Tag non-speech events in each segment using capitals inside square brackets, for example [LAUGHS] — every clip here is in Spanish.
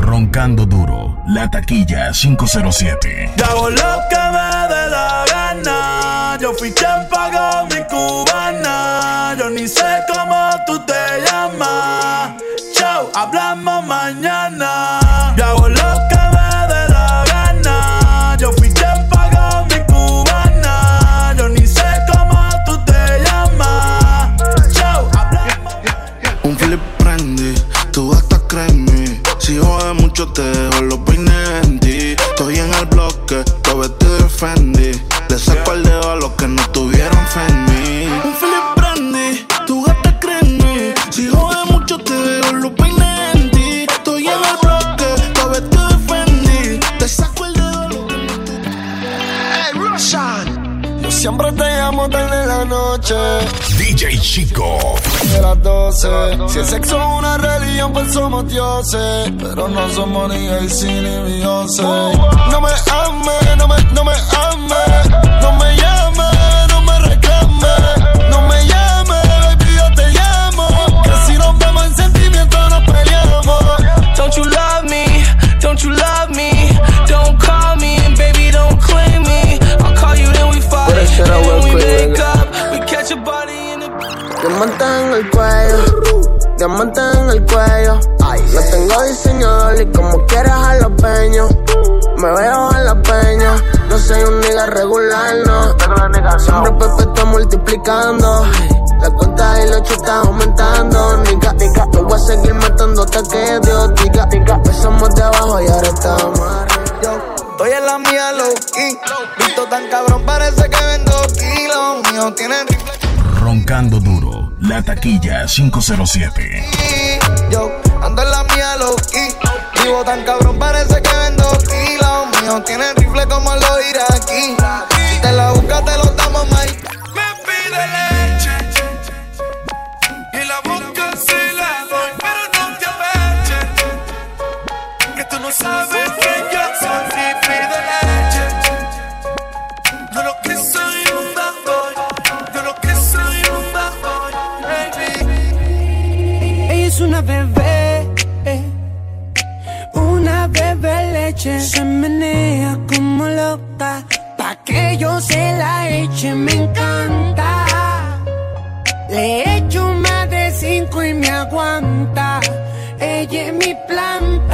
Roncando duro, la taquilla 507. Yo hago lo que me dé la gana. Yo fui quien pagó mi cubana. Yo ni sé cómo tú te llamas. Chao, hablamos mañana. Te dejo los peines en ti. Estoy en el bloque, todo vestido de Fendi. Le saco el dedo a los que no tuvieron fe en mí. Un flip brandy, tú hasta créeme. Si jode mucho te dejo los peines en ti. Estoy en el bloque, todo vestido de Fendi. Le saco el dedo a los que no Yo siempre te llamo tarde en la noche, DJ Chico. de las 12. Si el sexo es una religión, pues somos dioses. Pero no somos ni Jay-Z ni Beyoncé. No me ames, no me, no me ames. No me llames, no me reclames. No me llames, baby, yo te llamo. Que si nos vemos en sentimiento, nos peleamos. Don't you love me? Don't you love me? Diamante en el cuello, diamante en el cuello. Lo tengo diseñador y como quieres a los peños. Me veo en la peña, no soy un nigga regular, no. Siempre perpetuo multiplicando. La cuenta y hecho está aumentando, nigga. No voy a seguir matando hasta que Dios diga. Empezamos de abajo y ahora estamos arriba. Estoy en la mía low key. Visto tan cabrón, parece que vendo kilos. Míos tienen rifle. Roncando duro, la taquilla 507. Yo ando en la mía low key. Vivo tan cabrón, parece que vendo kilos. Míos tienen rifle como los iraquí. Si te la buscas, te lo damos, Mike. Me pide leche. Se menea como loca, pa' que yo se la eche, me encanta. Le echo más de cinco y me aguanta. Ella es mi planta.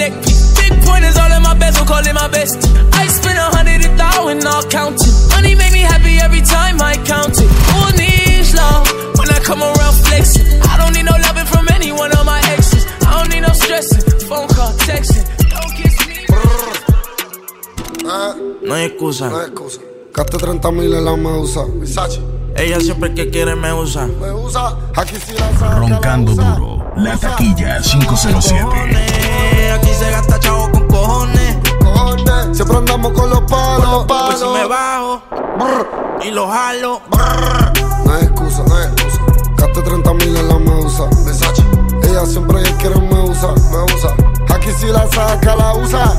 VVS's on my neck, big pointers all in my bezel, call it my best. I spend a hundred a thousand, all counting. Money make me happy every time I count it. Who needs love? When I come around flexing, I don't need no loving from any one of my exes. I don't need no stressing, phone call, texting. Don't kiss me. Ah. No hay excusa. No hay excusa. Gaste 30 mil en la medusa. Versace. Ella siempre que quiere me usa. Me usa, aquí sí la saca. Roncando la usa. duro, la taquilla 507. Cojones, Aquí se gasta chavo con cojones. Cojones, Siempre andamos con los palos. Pues si me palos. bajo y lo jalo. No hay excusa, no hay excusa. Gaste 30 mil en la medusa. Versace. Ella siempre quiere me usa, me usa. Aquí sí la saca, la usa.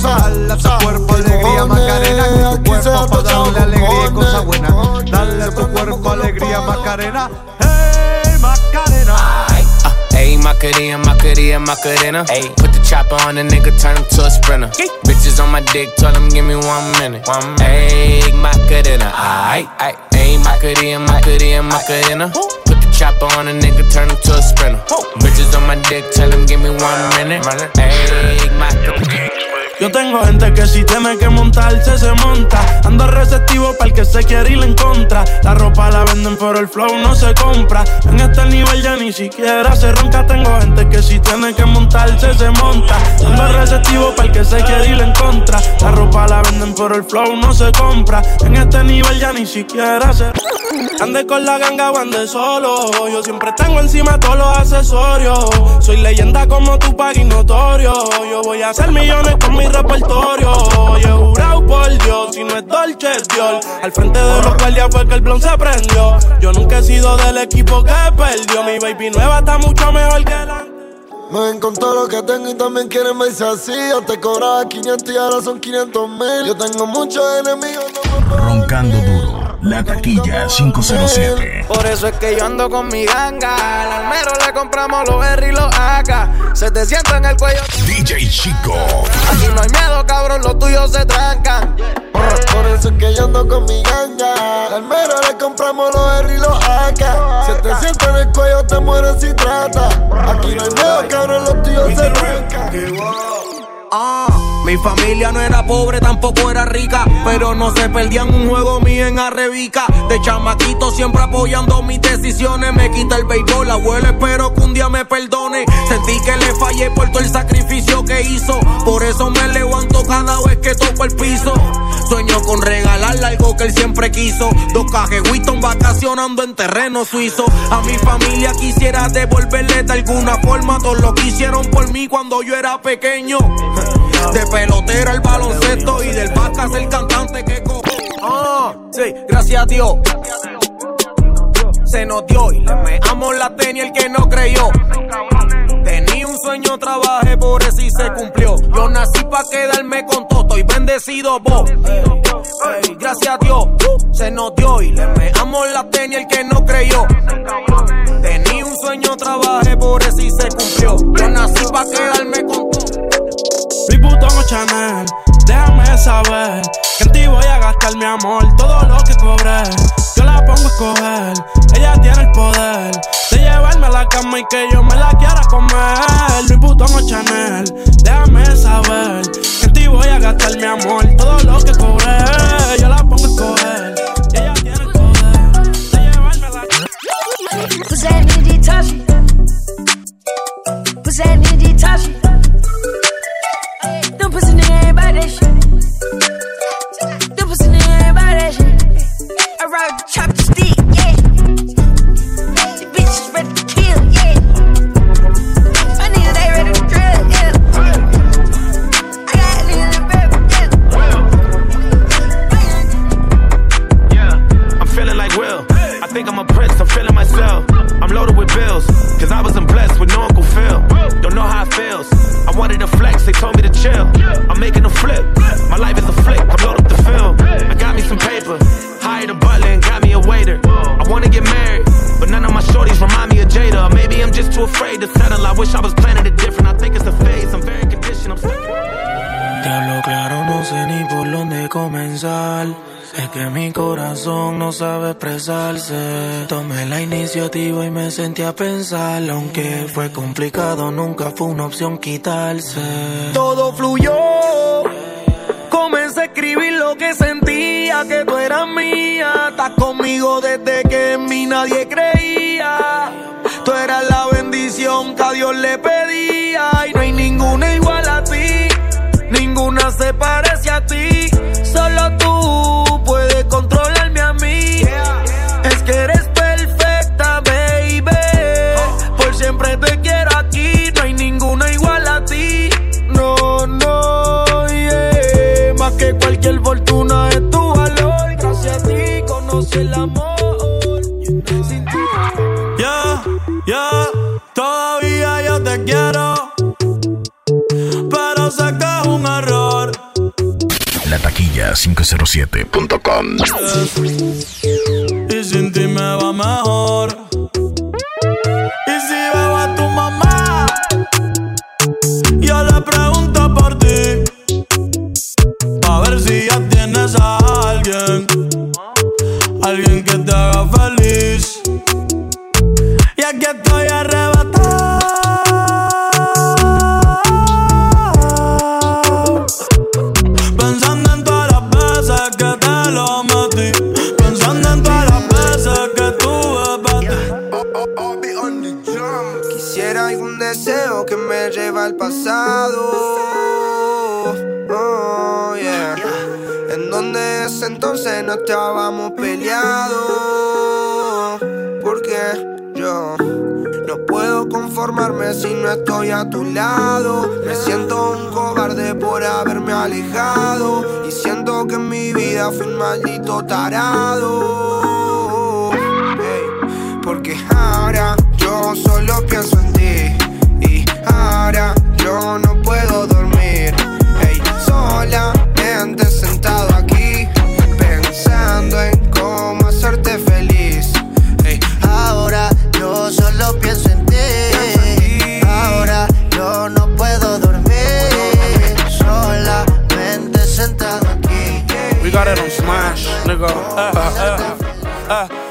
Usa. Dale a tu usa. cuerpo ¿Qué alegría, cojones? Macarena, con tu Aquí se cuerpo gasta pa' chavo darle alegría y cosas buenas. Dale a tu cuerpo alegría. Macarena. Hey, Macarena. Ayy, ah, Macarena, Macarena, Macarena. Ayy, put the chopper on the nigga, turn him to a sprinter. Bitches on my dick, tell him give me one minute. One Ayy, Macarena, aight, aight. Ayy, Macarena, Macarena, Macarena. Put the chopper on a nigga, turn him to a sprinter. Bitches on my dick, tell him give me one minute. Ayy, Macarena. Yo tengo gente que si tiene que montarse, se monta. Ando receptivo para el que se quiere ir en contra. La ropa la venden, pero el flow no se compra. En este nivel ya ni siquiera se ronca. Tengo gente que si tiene que montarse, se monta. Ando receptivo para el que se quiere ir en contra. La ropa la venden, pero el flow no se compra. En este nivel ya ni siquiera se. Ande con la ganga o ande solo. Yo siempre tengo encima todos los accesorios. Soy leyenda como tu y notorio. Yo voy a hacer millones con mi repertorio. Yo he jurado por Dios, si no es Dolce, es Dios. Al frente de los guardias fue que el blon se prendió. Yo nunca he sido del equipo que perdió. Mi baby nueva está mucho mejor que la. Me ven con todo lo que tengo y también quieren verse así. Te cobraba 500 y ahora son 500 mil. Yo tengo muchos enemigos. Roncando duro, la taquilla 507. Por eso es que yo ando con mi ganga. Al almero le compramos los R y los AK. Se te sienta en el cuello. DJ Chico. Aquí no hay miedo, cabrón, los tuyos se trancan. Por eso es que yo ando con mi ganga. Al mero le compramos los R y los AK. Si te siento en el cuello, te mueres si trata. Aquí no hay miedo, cabrón, los tíos se arrancan. Ah, mi familia no era pobre, tampoco era rica, pero no se perdían un juego mío en Arrebica. De chamaquito siempre apoyando mis decisiones, me quita el béisbol, abuelo, espero que un día me perdone. Sentí que le fallé por todo el sacrificio que hizo, por eso me levanto cada vez que toco el piso. Sueño con regalarle algo que él siempre quiso, dos cajes Winston vacacionando en terreno suizo. A mi familia quisiera devolverle de alguna forma todo lo que hicieron por mí cuando yo era pequeño. [LAUGHS] De pelotero el baloncesto y del vacas el cantante que co. Ah, sí, gracias a Dios. Se nos dio y le meamos la tenis el que no creyó. Tenía un sueño, trabajé por eso y se cumplió. Yo nací pa' quedarme con todo, y bendecido vos. Gracias a Dios, se nos dio y le meamos la tenis el que no creyó. Tenía un sueño, trabajé por eso y se cumplió. Yo nací pa' quedarme. Puto Chanel, déjame saber que en ti voy a gastar mi amor, todo lo que cobré. Yo la pongo a escoger, ella tiene el poder de llevarme a la cama y que yo me la quiera comer. Mi puto Chanel, déjame saber que en ti voy a gastar mi amor, todo lo que cobré. Yo la pongo a escoger, expresarse. Tomé la iniciativa y me sentí a pensar. Aunque fue complicado, nunca fue una opción quitarse. Todo fluyó. Comencé a escribir lo que sentía, que tú eras mía. Estás conmigo desde que en mí nadie creía. Tú eras la bendición que a Dios le pedía. Y no hay ninguna igual a ti. Ninguna se parece a ti. Solo tú puedes controlarme 507.com. si no estoy a tu lado. Me siento un cobarde por haberme alejado. Y siento que en mi vida fui un maldito tarado. Porque ahora yo solo pienso en ti.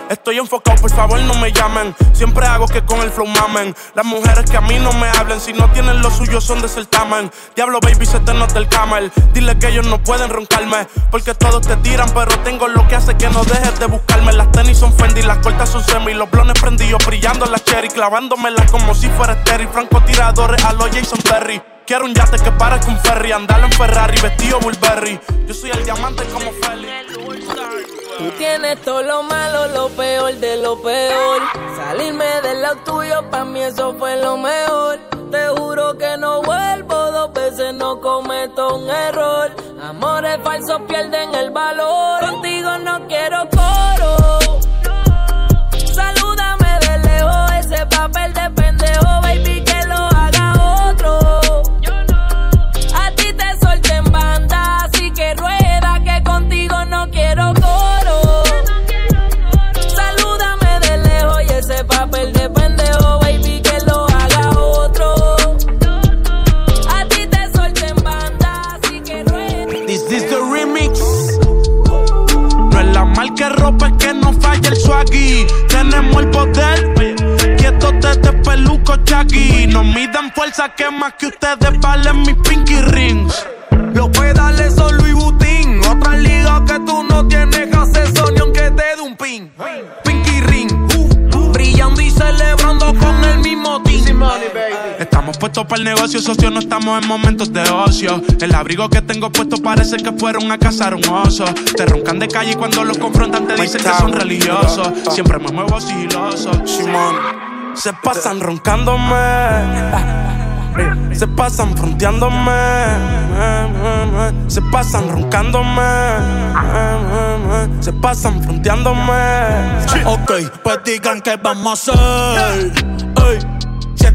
Estoy enfocado, por favor no me llamen. Siempre hago que con el flow mamen. Las mujeres que a mí no me hablen, si no tienen lo suyo son de certamen. Diablo, baby, se te nota el camel. Dile que ellos no pueden roncarme. Porque todos te tiran, pero tengo lo que hace que no dejes de buscarme. Las tenis son Fendi, las cortas son semi. Los blones prendidos, brillando las cherry. Clavándomelas como si fuera Terry. Francotiradores a los Jason Perry. Quiero un yate que parezca un ferry. Andar en Ferrari, vestido Burberry. Yo soy el diamante como Feli. Tú tienes todo lo malo, lo peor de lo peor. Salirme del lado tuyo, pa' mí eso fue lo mejor. Te juro que no vuelvo dos veces, no cometo un error. Amores falsos pierden el valor. Contigo no quiero que más que ustedes valen mis pinky rings. Los pedales son Louis Vuitton. Otra liga que tú no tienes acceso ni aunque te dé un pin. Pinky ring. uh, brillando y celebrando con el mismo team. Estamos puestos para el negocio, socio, no estamos en momentos de ocio. El abrigo que tengo puesto parece que fueron a cazar un oso. Te roncan de calle y cuando los confrontan te dicen que son religiosos. Siempre me muevo sigiloso. Simón. Se pasan roncándome. Se pasan fronteándome. Se pasan roncándome. Se pasan fronteándome. Ok, pues digan que vamos a hacer. Ey,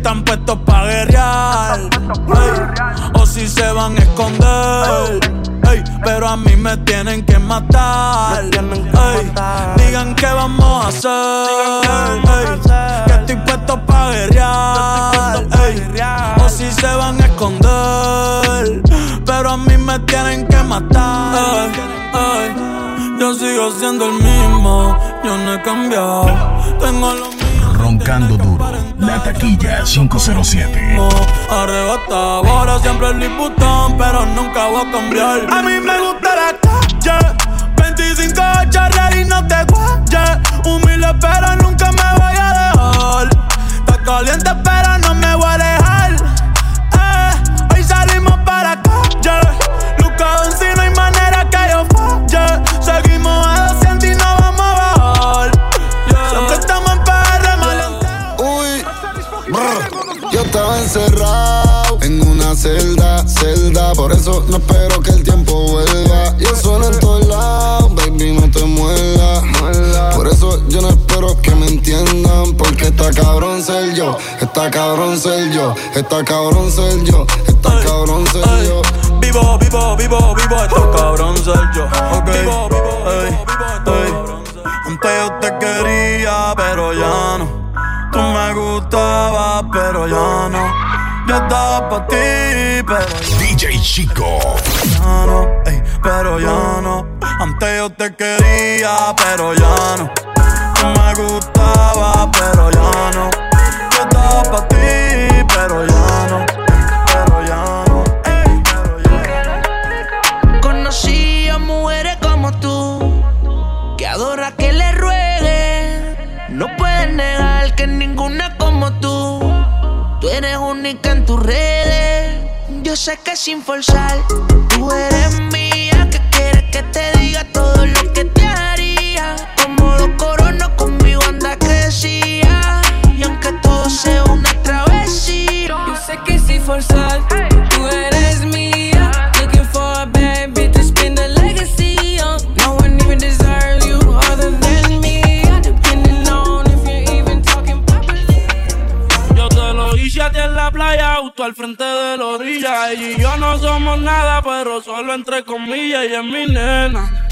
están puestos pa' guerrear. Ey, o si se van a esconder. Ey, pero a mí me tienen que matar. Ey, digan que vamos a hacer. Que estoy puesto pa' guerrear. O si se van a esconder. Pero a mí me tienen que matar. Yo sigo siendo el mismo. Yo no he cambiado. Tengo lo Roncando duro. La taquilla 507. arrebatado. Ahora siempre el Vuitton, pero nunca voy a cambiar. A mí me gusta la calle. 25 charrear y no te guayes. Humilde, pero ser yo, está cabrón ser yo, está cabrón ser yo, está cabrón ser yo. Vivo, vivo, vivo, vivo, esto cabrón soy yo. Vivo, vivo, ey, ey. Antes yo te quería, pero ya no. Tú me gustabas, pero ya no. Yo estaba pa' ti, pero DJ Chico. ya no. Ey, pero ya no. Antes yo te quería, pero ya no. Tú me gustabas, pero ya no. Eres única en tus redes. Yo sé que sin forzar, tú eres mía, que quieres que te diga todo lo que te haría. Como dos coronas conmigo anda que decía. Y aunque todo sea una travesía, Yo sé que si forzar, al frente de la orilla. Ella y yo no somos nada, pero solo entre comillas, ella es mi nena.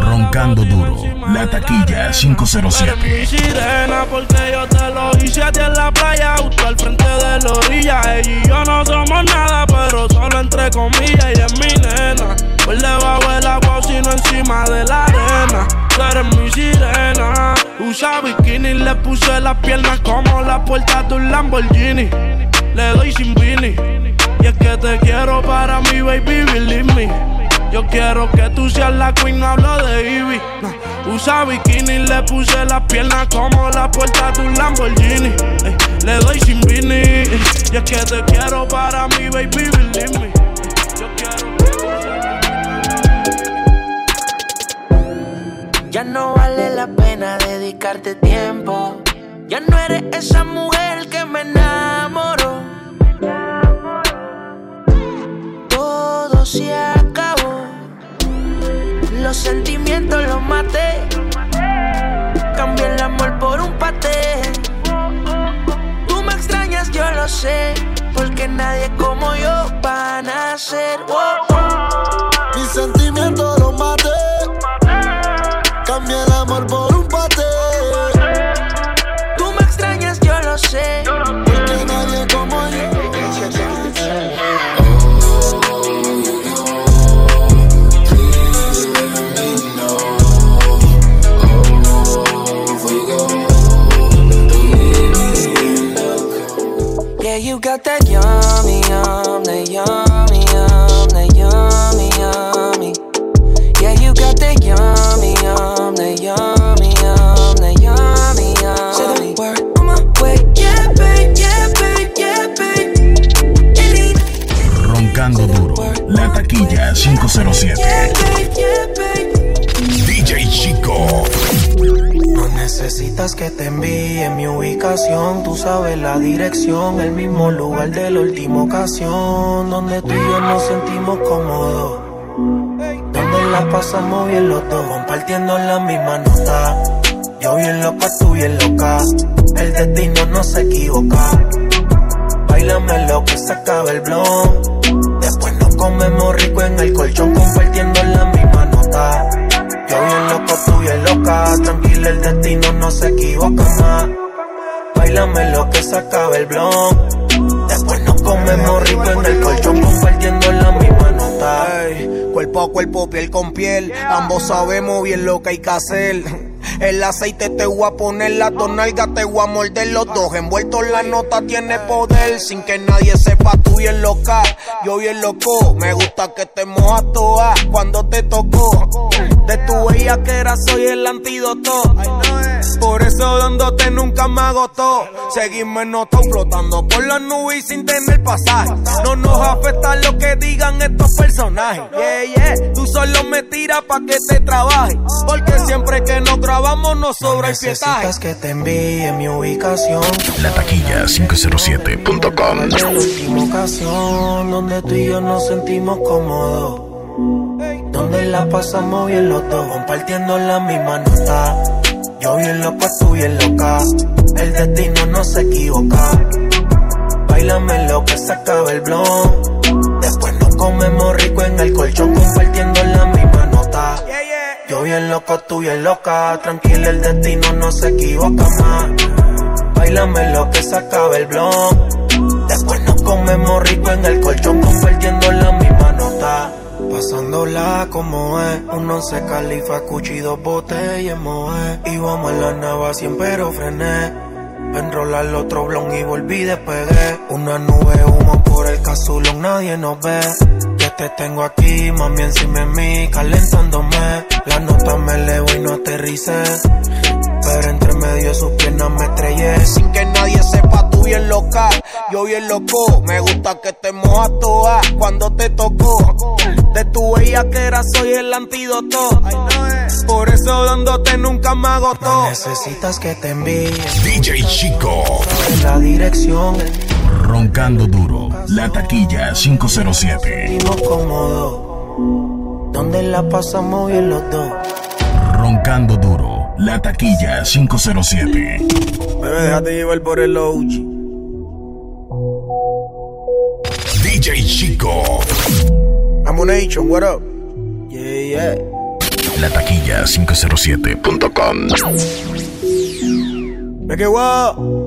Roncando duro, la taquilla Mi 507. sirena, porque yo te lo hice a ti en la playa, justo al frente de la orilla. Ella y yo no somos nada, pero solo entre comillas, ella es mi nena. Por debajo del agua, sino encima de la arena. Tú eres mi sirena. Usa bikini, le puse las piernas como la puerta de un Lamborghini. Le doy sin Vini. Y es que te quiero para mi baby, believe me. Yo quiero que tú seas la queen, no hablo de Ivy. No. Usa bikini, le puse las piernas como la puerta de un Lamborghini. Ey, le doy sin Vini. Y es que te quiero para mi baby, believe me. Ya no vale la pena dedicarte tiempo. Ya no eres esa mujer sentimientos los maté. Cambié el amor por un paté. Tú me extrañas, yo lo sé. Porque nadie como 507. DJ Chico. No necesitas que te envíe mi ubicación, tú sabes la dirección, el mismo lugar de la última ocasión, donde tú y yo nos sentimos cómodos, donde la pasamos bien los dos, compartiendo la misma nota. Yo bien loca, tú bien loca, el destino no se equivoca. Bailame lo que se acaba el blon, después comemos rico en el colchón, compartiendo la misma nota. Yo bien loco, tú bien loca, tranquila el destino no se equivoca más. Bailame lo que se acaba el blon. Después nos comemos rico en el colchón compartiendo la misma nota. Cuerpo a cuerpo, piel con piel. Ambos sabemos bien lo que hay que hacer. El aceite te voy a poner, las dos nalgas te voy a morder los dos. Envuelto en la nota tiene poder, sin que nadie sepa bien loca. Yo bien loco, me gusta que te mojas toda cuando te tocó. De tu bella que era soy el antídoto. Por eso dándote nunca me agotó. Seguimos en nota flotando por las nubes y sin tener pasaje. No nos afecta lo que digan estos personajes. Yeah, yeah. Tú solo me tiras pa' que te trabaje. Porque siempre que nos grabamos nos sobra el pietaje. Que te envíe mi ubicación. La taquilla 507.com. Donde tú y yo nos sentimos cómodos. Donde la pasamos bien los dos, compartiendo la misma nota. Yo bien loco, tú bien loca. El destino no se equivoca. Bailame lo que se acaba el blon. Después nos comemos rico en el colchón, compartiendo la misma nota. Yo bien loco, tú bien loca. Tranquila, el destino no se equivoca más. Bailame lo que se acaba el blon. Después nos comemos rico en el colchón, compartiendo la misma nota. Pasándola como es, un once califa, cuchi, dos botellas, moe. Y vamos a la nava, siempre pero frené. Enrolar el otro blon y volví despegué. Una nube humo por el casulón, nadie nos ve. Que te tengo aquí, mami, encima de mí, calentándome. La nota me elevo y no aterricé. Pero entre medio de sus piernas me estrellé. Sin que nadie sepa bien loca. Yo bien loco, me gusta que te mojas toda cuando te tocó. De tu bella que era soy el antídoto. Por eso dándote nunca me agotó. Necesitas que te envíe DJ Chico. en la dirección. Roncando duro. La taquilla 507. Sentimos cómodo. Donde la pasamos bien los dos. Roncando duro. La taquilla 507. Bebé, déjate llevar por el OG. DJ Chico. Amunation, what up? Yeah, yeah. La taquilla 507.com. Me que guau.